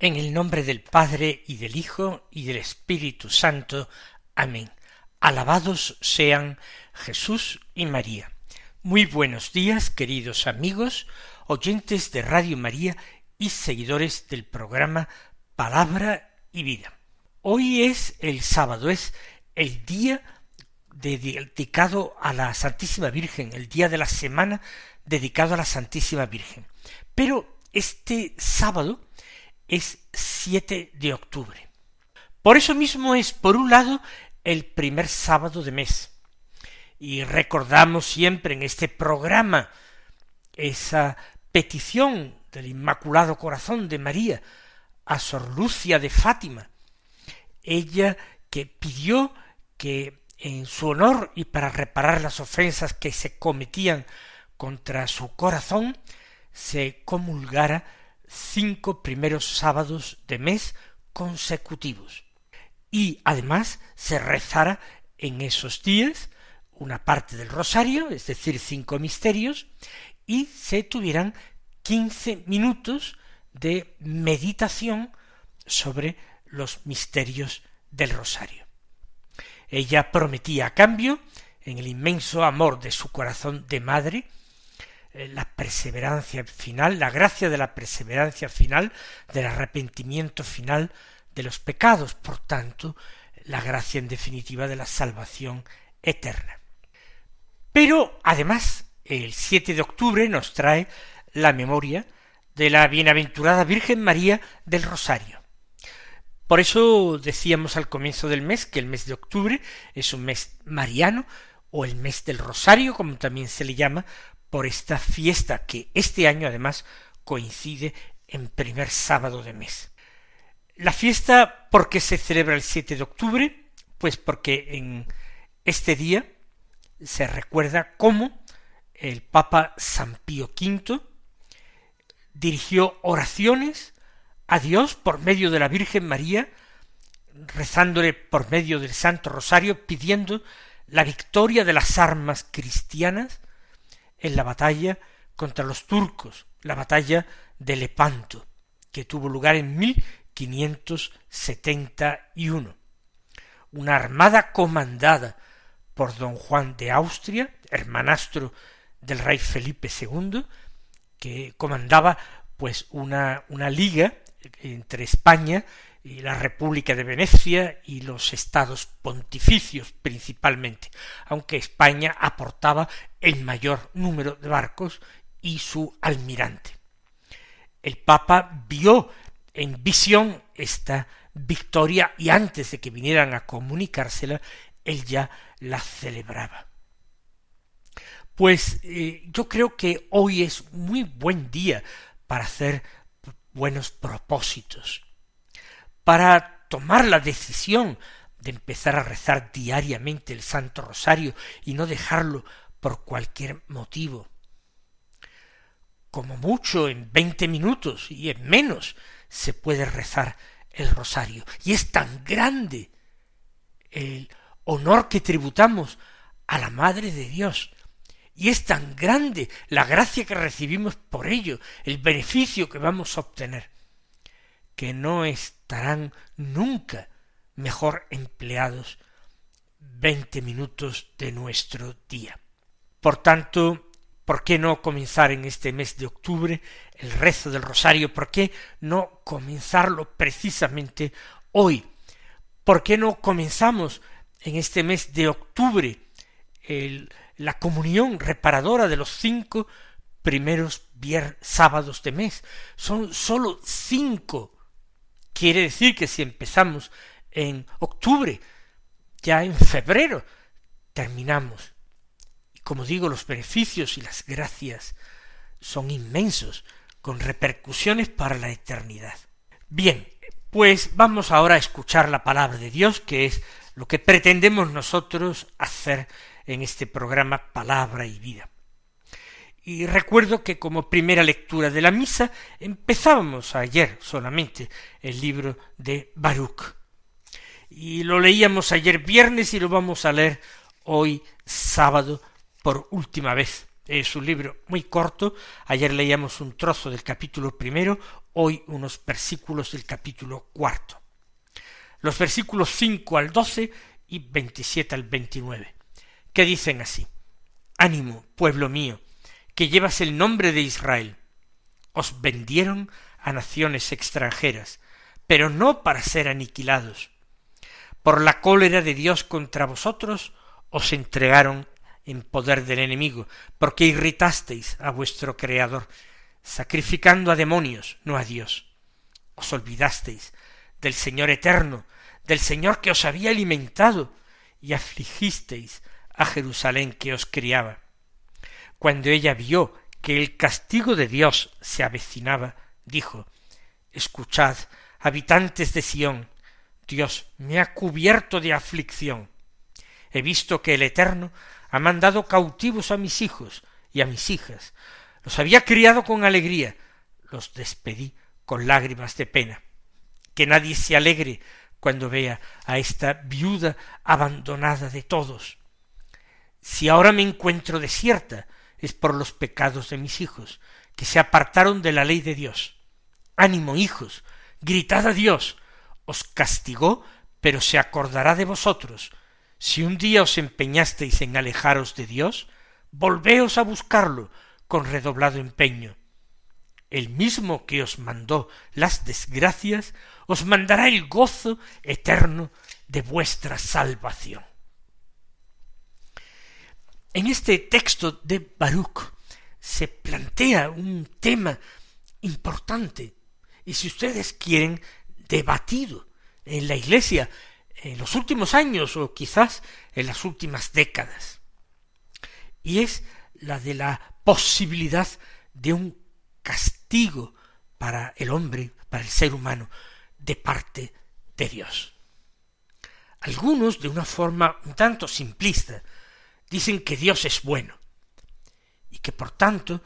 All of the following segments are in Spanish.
En el nombre del Padre y del Hijo y del Espíritu Santo. Amén. Alabados sean Jesús y María. Muy buenos días, queridos amigos, oyentes de Radio María y seguidores del programa Palabra y Vida. Hoy es el sábado, es el día dedicado a la Santísima Virgen, el día de la semana dedicado a la Santísima Virgen. Pero este sábado es 7 de octubre. Por eso mismo es, por un lado, el primer sábado de mes. Y recordamos siempre en este programa esa petición del Inmaculado Corazón de María a Sor Lucia de Fátima, ella que pidió que en su honor y para reparar las ofensas que se cometían contra su corazón, se comulgara cinco primeros sábados de mes consecutivos. Y además se rezara en esos días una parte del rosario, es decir, cinco misterios, y se tuvieran quince minutos de meditación sobre los misterios del rosario. Ella prometía a cambio, en el inmenso amor de su corazón de madre, la perseverancia final, la gracia de la perseverancia final, del arrepentimiento final de los pecados, por tanto, la gracia en definitiva de la salvación eterna. Pero además, el 7 de octubre nos trae la memoria de la bienaventurada Virgen María del Rosario. Por eso decíamos al comienzo del mes que el mes de octubre es un mes mariano, o el mes del Rosario, como también se le llama, por esta fiesta que este año además coincide en primer sábado de mes. La fiesta, ¿por qué se celebra el 7 de octubre? Pues porque en este día se recuerda cómo el Papa San Pío V dirigió oraciones a Dios por medio de la Virgen María, rezándole por medio del Santo Rosario, pidiendo la victoria de las armas cristianas en la batalla contra los turcos, la batalla de Lepanto, que tuvo lugar en 1571. Una armada comandada por don Juan de Austria, hermanastro del rey Felipe II, que comandaba pues una, una liga entre España y la República de Venecia y los estados pontificios principalmente, aunque España aportaba el mayor número de barcos y su almirante. El Papa vio en visión esta victoria y antes de que vinieran a comunicársela, él ya la celebraba. Pues eh, yo creo que hoy es muy buen día para hacer buenos propósitos para tomar la decisión de empezar a rezar diariamente el Santo Rosario y no dejarlo por cualquier motivo. Como mucho en veinte minutos y en menos se puede rezar el rosario. Y es tan grande el honor que tributamos a la Madre de Dios. Y es tan grande la gracia que recibimos por ello, el beneficio que vamos a obtener, que no estarán nunca mejor empleados veinte minutos de nuestro día. Por tanto, ¿por qué no comenzar en este mes de octubre el rezo del rosario? ¿Por qué no comenzarlo precisamente hoy? ¿Por qué no comenzamos en este mes de octubre la comunión reparadora de los cinco primeros sábados de mes. Son sólo cinco. Quiere decir que si empezamos en octubre, ya en febrero terminamos. Y como digo, los beneficios y las gracias son inmensos, con repercusiones para la eternidad. Bien, pues vamos ahora a escuchar la palabra de Dios, que es lo que pretendemos nosotros hacer en este programa Palabra y Vida. Y recuerdo que como primera lectura de la misa empezábamos ayer solamente el libro de Baruch. Y lo leíamos ayer viernes y lo vamos a leer hoy sábado por última vez. Es un libro muy corto. Ayer leíamos un trozo del capítulo primero, hoy unos versículos del capítulo cuarto. Los versículos cinco al doce y veintisiete al veintinueve, que dicen así. Ánimo, pueblo mío, que llevas el nombre de Israel. Os vendieron a naciones extranjeras, pero no para ser aniquilados. Por la cólera de Dios contra vosotros os entregaron en poder del enemigo, porque irritasteis a vuestro Creador, sacrificando a demonios, no a Dios. Os olvidasteis del Señor eterno, del Señor que os había alimentado, y afligisteis a Jerusalén que os criaba. Cuando ella vio que el castigo de Dios se avecinaba, dijo Escuchad, habitantes de Sión, Dios me ha cubierto de aflicción. He visto que el Eterno ha mandado cautivos a mis hijos y a mis hijas. Los había criado con alegría, los despedí con lágrimas de pena. Que nadie se alegre cuando vea a esta viuda abandonada de todos. Si ahora me encuentro desierta, es por los pecados de mis hijos, que se apartaron de la ley de Dios. Ánimo, hijos, gritad a Dios, os castigó, pero se acordará de vosotros. Si un día os empeñasteis en alejaros de Dios, volveos a buscarlo con redoblado empeño. El mismo que os mandó las desgracias, os mandará el gozo eterno de vuestra salvación. En este texto de Baruch se plantea un tema importante y si ustedes quieren debatido en la Iglesia en los últimos años o quizás en las últimas décadas y es la de la posibilidad de un castigo para el hombre, para el ser humano, de parte de Dios. Algunos, de una forma un tanto simplista, dicen que Dios es bueno y que por tanto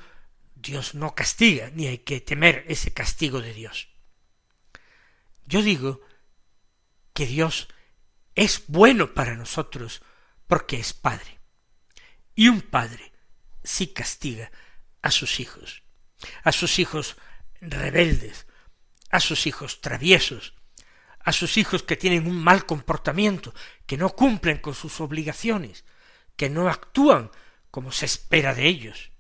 Dios no castiga, ni hay que temer ese castigo de Dios. Yo digo que Dios es bueno para nosotros porque es Padre. Y un Padre sí castiga a sus hijos, a sus hijos rebeldes, a sus hijos traviesos, a sus hijos que tienen un mal comportamiento, que no cumplen con sus obligaciones, que no actúan como se espera de ellos.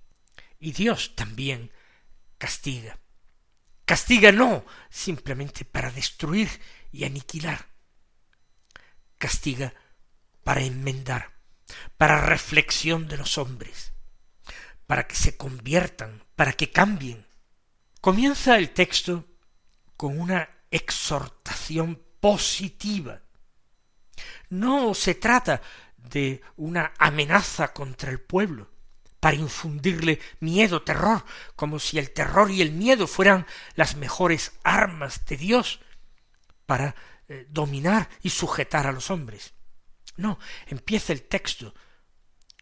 Y Dios también castiga. Castiga no simplemente para destruir y aniquilar. Castiga para enmendar, para reflexión de los hombres, para que se conviertan, para que cambien. Comienza el texto con una exhortación positiva. No se trata de una amenaza contra el pueblo, para infundirle miedo, terror, como si el terror y el miedo fueran las mejores armas de Dios para eh, dominar y sujetar a los hombres. No, empieza el texto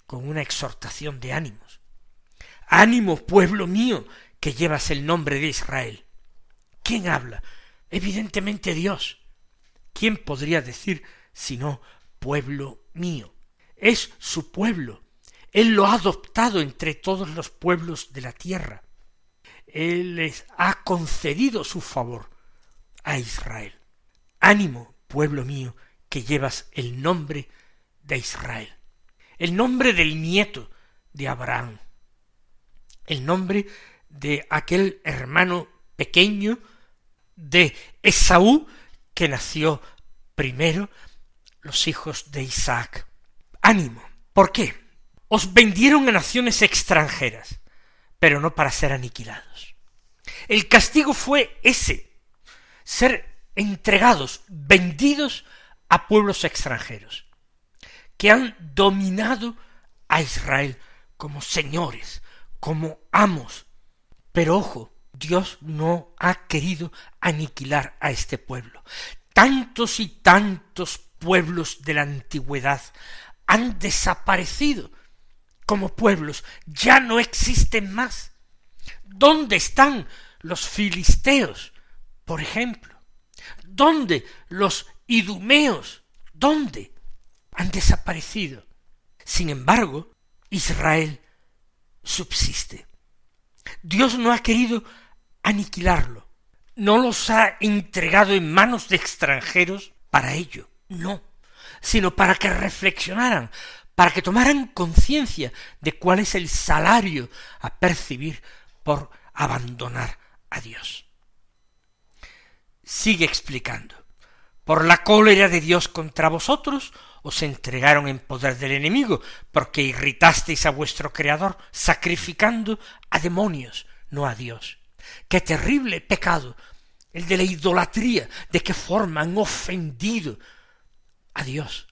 con una exhortación de ánimos. Ánimo, pueblo mío, que llevas el nombre de Israel. ¿Quién habla? Evidentemente Dios. ¿Quién podría decir sino pueblo mío? es su pueblo. Él lo ha adoptado entre todos los pueblos de la tierra. Él les ha concedido su favor a Israel. Ánimo, pueblo mío, que llevas el nombre de Israel, el nombre del nieto de Abraham, el nombre de aquel hermano pequeño de Esaú que nació primero los hijos de Isaac ánimo. ¿Por qué? Os vendieron a naciones extranjeras, pero no para ser aniquilados. El castigo fue ese, ser entregados, vendidos a pueblos extranjeros, que han dominado a Israel como señores, como amos. Pero ojo, Dios no ha querido aniquilar a este pueblo. Tantos y tantos pueblos de la antigüedad han desaparecido como pueblos, ya no existen más. ¿Dónde están los filisteos, por ejemplo? ¿Dónde los idumeos? ¿Dónde? Han desaparecido. Sin embargo, Israel subsiste. Dios no ha querido aniquilarlo, no los ha entregado en manos de extranjeros para ello, no, sino para que reflexionaran, para que tomaran conciencia de cuál es el salario a percibir por abandonar a Dios. Sigue explicando. Por la cólera de Dios contra vosotros os entregaron en poder del enemigo, porque irritasteis a vuestro Creador, sacrificando a demonios, no a Dios. Qué terrible pecado el de la idolatría, de qué forma han ofendido a Dios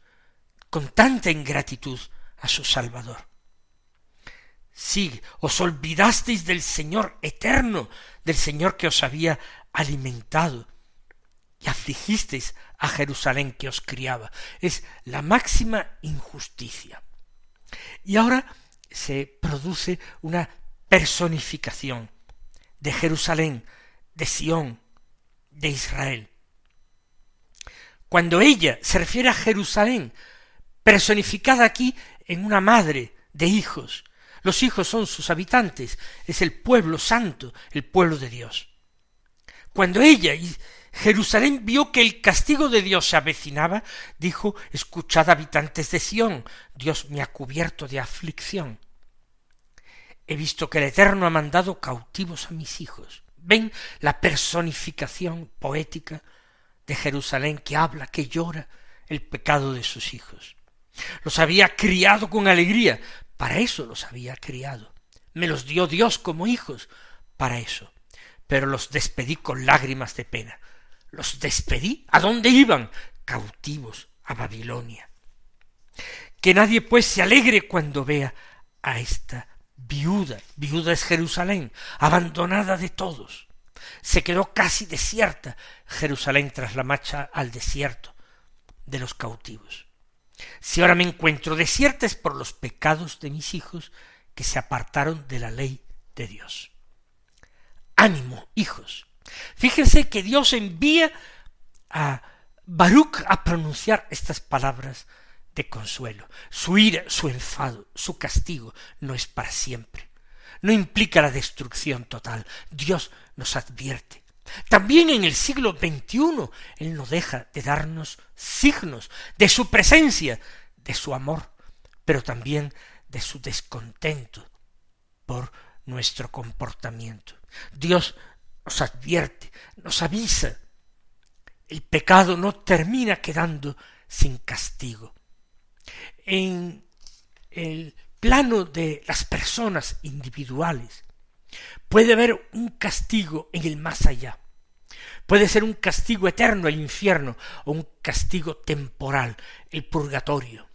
con tanta ingratitud a su Salvador. Sí, os olvidasteis del Señor eterno, del Señor que os había alimentado, y afligisteis a Jerusalén que os criaba. Es la máxima injusticia. Y ahora se produce una personificación de Jerusalén, de Sión, de Israel. Cuando ella se refiere a Jerusalén, personificada aquí en una madre de hijos, los hijos son sus habitantes, es el pueblo santo, el pueblo de Dios. Cuando ella y Jerusalén vio que el castigo de Dios se avecinaba, dijo, escuchad habitantes de Sión, Dios me ha cubierto de aflicción. He visto que el Eterno ha mandado cautivos a mis hijos. Ven la personificación poética de Jerusalén que habla, que llora el pecado de sus hijos. Los había criado con alegría, para eso los había criado. Me los dio Dios como hijos, para eso. Pero los despedí con lágrimas de pena. Los despedí. ¿A dónde iban? Cautivos a Babilonia. Que nadie pues se alegre cuando vea a esta viuda, viuda es Jerusalén, abandonada de todos. Se quedó casi desierta Jerusalén tras la marcha al desierto de los cautivos. Si ahora me encuentro desierta es por los pecados de mis hijos que se apartaron de la ley de Dios. Ánimo, hijos. Fíjense que Dios envía a Baruch a pronunciar estas palabras de consuelo. Su ira, su enfado, su castigo no es para siempre. No implica la destrucción total. Dios nos advierte. También en el siglo XXI Él no deja de darnos signos de su presencia, de su amor, pero también de su descontento por nuestro comportamiento. Dios nos advierte, nos avisa. El pecado no termina quedando sin castigo en el plano de las personas individuales. Puede haber un castigo en el más allá. Puede ser un castigo eterno, el infierno, o un castigo temporal, el purgatorio,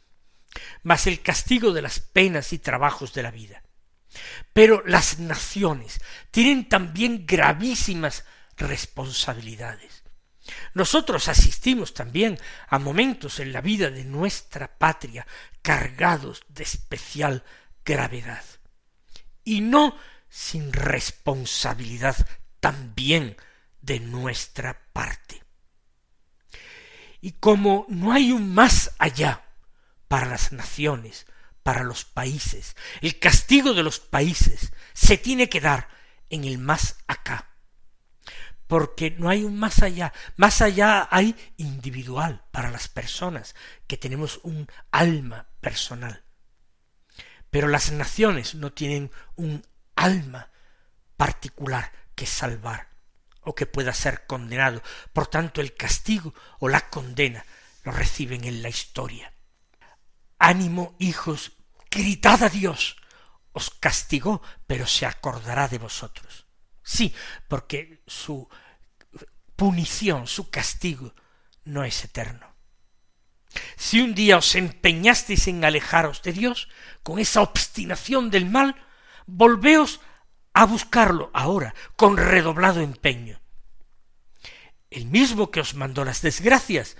más el castigo de las penas y trabajos de la vida. Pero las naciones tienen también gravísimas responsabilidades. Nosotros asistimos también a momentos en la vida de nuestra patria cargados de especial gravedad. Y no sin responsabilidad también de nuestra parte. Y como no hay un más allá para las naciones, para los países, el castigo de los países se tiene que dar en el más acá, porque no hay un más allá. Más allá hay individual para las personas, que tenemos un alma personal. Pero las naciones no tienen un alma particular que salvar o que pueda ser condenado. Por tanto, el castigo o la condena lo reciben en la historia. Ánimo, hijos, gritad a Dios, os castigó, pero se acordará de vosotros. Sí, porque su punición, su castigo, no es eterno. Si un día os empeñasteis en alejaros de Dios, con esa obstinación del mal, volveos a buscarlo ahora, con redoblado empeño. El mismo que os mandó las desgracias,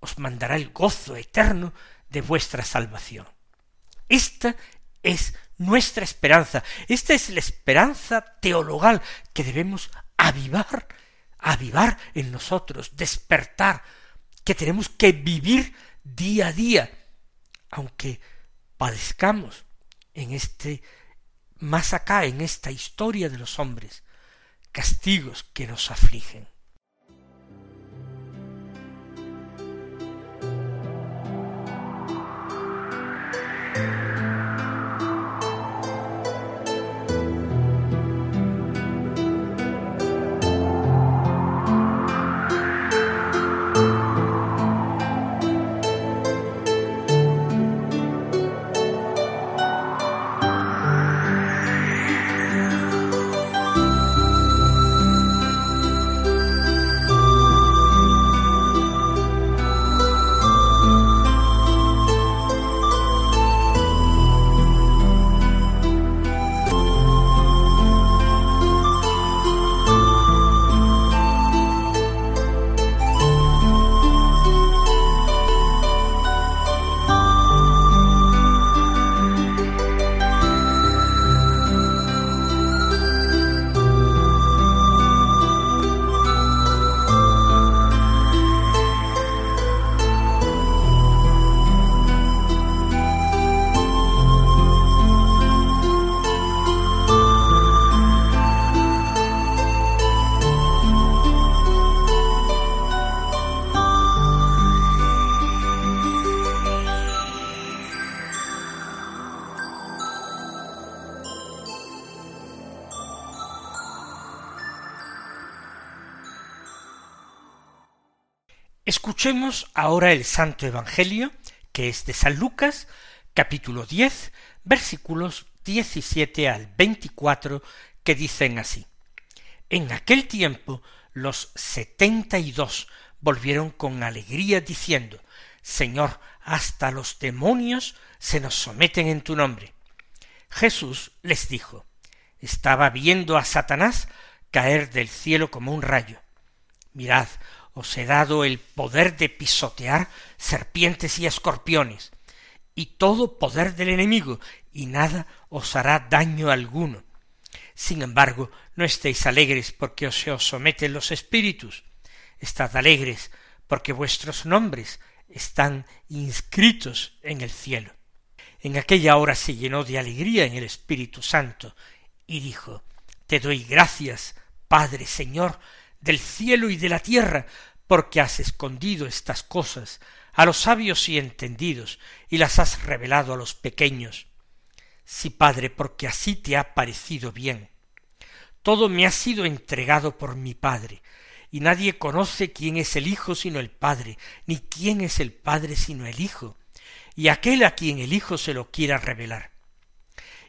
os mandará el gozo eterno de vuestra salvación. Esta es nuestra esperanza, esta es la esperanza teologal que debemos avivar, avivar en nosotros, despertar, que tenemos que vivir día a día, aunque padezcamos en este más acá, en esta historia de los hombres, castigos que nos afligen. Escuchemos ahora el Santo Evangelio, que es de San Lucas, capítulo diez, versículos diecisiete al veinticuatro, que dicen así. En aquel tiempo los setenta y dos volvieron con alegría diciendo, Señor, hasta los demonios se nos someten en tu nombre. Jesús les dijo, estaba viendo a Satanás caer del cielo como un rayo. Mirad, os he dado el poder de pisotear serpientes y escorpiones, y todo poder del enemigo, y nada os hará daño alguno. Sin embargo, no estéis alegres porque os se os someten los espíritus, estad alegres porque vuestros nombres están inscritos en el cielo. En aquella hora se llenó de alegría en el Espíritu Santo, y dijo Te doy gracias, Padre Señor, del cielo y de la tierra, porque has escondido estas cosas a los sabios y entendidos, y las has revelado a los pequeños. Sí, Padre, porque así te ha parecido bien. Todo me ha sido entregado por mi Padre, y nadie conoce quién es el Hijo sino el Padre, ni quién es el Padre sino el Hijo, y aquel a quien el Hijo se lo quiera revelar.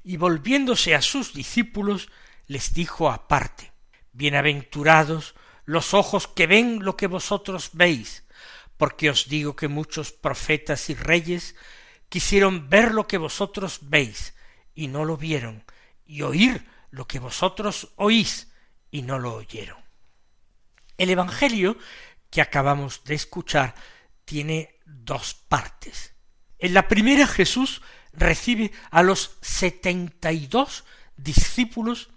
Y volviéndose a sus discípulos, les dijo aparte, Bienaventurados los ojos que ven lo que vosotros veis, porque os digo que muchos profetas y reyes quisieron ver lo que vosotros veis, y no lo vieron, y oír lo que vosotros oís, y no lo oyeron. El Evangelio que acabamos de escuchar tiene dos partes. En la primera Jesús recibe a los setenta y dos discípulos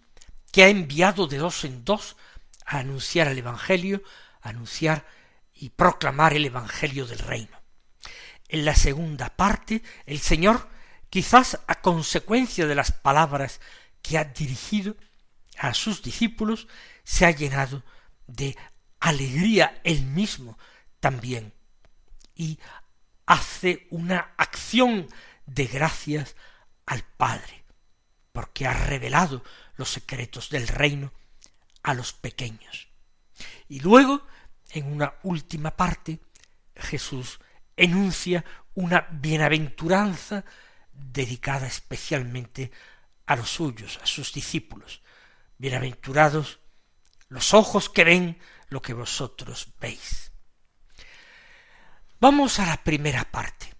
que ha enviado de dos en dos anunciar el Evangelio, anunciar y proclamar el Evangelio del reino. En la segunda parte, el Señor, quizás a consecuencia de las palabras que ha dirigido a sus discípulos, se ha llenado de alegría él mismo también y hace una acción de gracias al Padre, porque ha revelado los secretos del reino a los pequeños. Y luego, en una última parte, Jesús enuncia una bienaventuranza dedicada especialmente a los suyos, a sus discípulos. Bienaventurados los ojos que ven lo que vosotros veis. Vamos a la primera parte.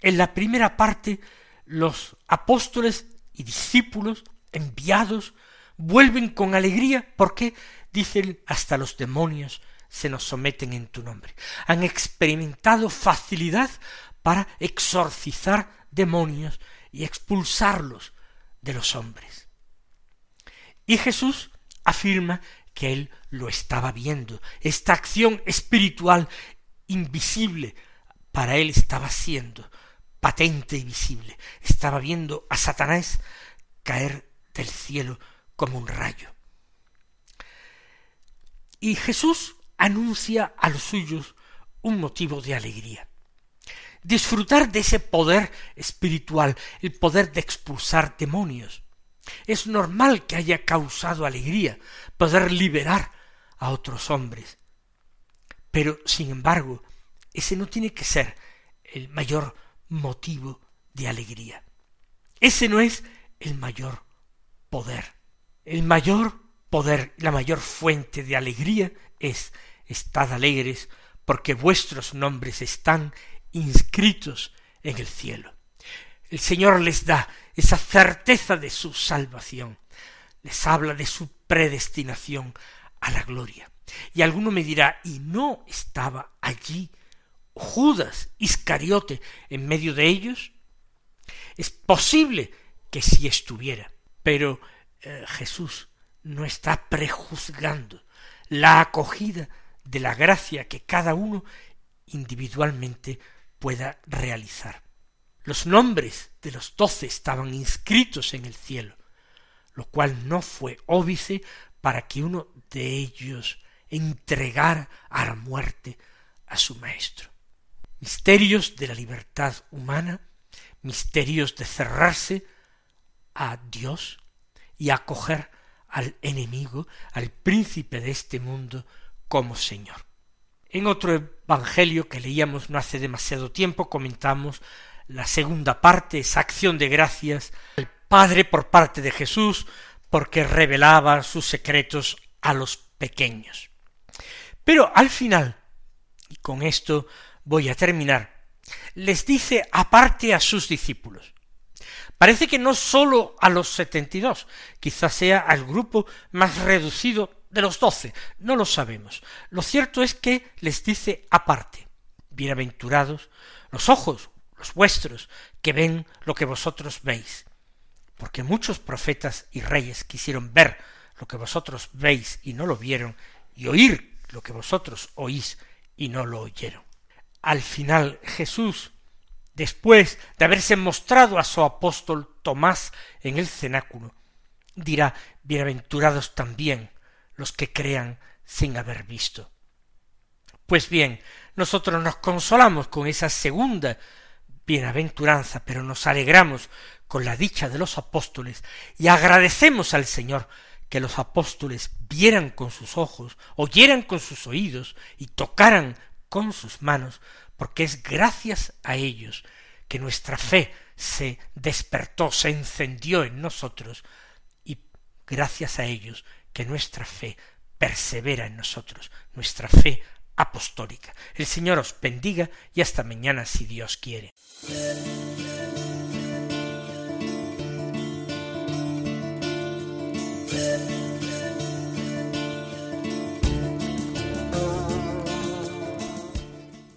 En la primera parte los apóstoles y discípulos enviados vuelven con alegría porque dicen hasta los demonios se nos someten en tu nombre. Han experimentado facilidad para exorcizar demonios y expulsarlos de los hombres. Y Jesús afirma que él lo estaba viendo. Esta acción espiritual invisible para él estaba siendo patente y visible. Estaba viendo a Satanás caer del cielo como un rayo. Y Jesús anuncia a los suyos un motivo de alegría. Disfrutar de ese poder espiritual, el poder de expulsar demonios. Es normal que haya causado alegría poder liberar a otros hombres. Pero, sin embargo, ese no tiene que ser el mayor motivo de alegría. Ese no es el mayor poder. El mayor poder, la mayor fuente de alegría es estad alegres porque vuestros nombres están inscritos en el cielo. El Señor les da esa certeza de su salvación, les habla de su predestinación a la gloria. Y alguno me dirá, ¿y no estaba allí Judas Iscariote en medio de ellos? Es posible que sí estuviera, pero eh, Jesús no está prejuzgando la acogida de la gracia que cada uno individualmente pueda realizar. Los nombres de los doce estaban inscritos en el cielo, lo cual no fue óbice para que uno de ellos entregara a la muerte a su maestro. Misterios de la libertad humana, misterios de cerrarse a Dios y acoger al enemigo, al príncipe de este mundo, como Señor. En otro evangelio que leíamos no hace demasiado tiempo comentamos la segunda parte, esa acción de gracias al Padre por parte de Jesús, porque revelaba sus secretos a los pequeños. Pero al final, y con esto voy a terminar, les dice aparte a sus discípulos. Parece que no sólo a los setenta y dos, quizás sea al grupo más reducido de los doce, no lo sabemos. Lo cierto es que les dice aparte, bienaventurados los ojos, los vuestros, que ven lo que vosotros veis, porque muchos profetas y reyes quisieron ver lo que vosotros veis y no lo vieron, y oír lo que vosotros oís y no lo oyeron. Al final Jesús, después de haberse mostrado a su apóstol Tomás en el cenáculo, dirá, bienaventurados también los que crean sin haber visto. Pues bien, nosotros nos consolamos con esa segunda bienaventuranza, pero nos alegramos con la dicha de los apóstoles y agradecemos al Señor que los apóstoles vieran con sus ojos, oyeran con sus oídos y tocaran con sus manos, porque es gracias a ellos que nuestra fe se despertó, se encendió en nosotros, y gracias a ellos que nuestra fe persevera en nosotros, nuestra fe apostólica. El Señor os bendiga y hasta mañana si Dios quiere.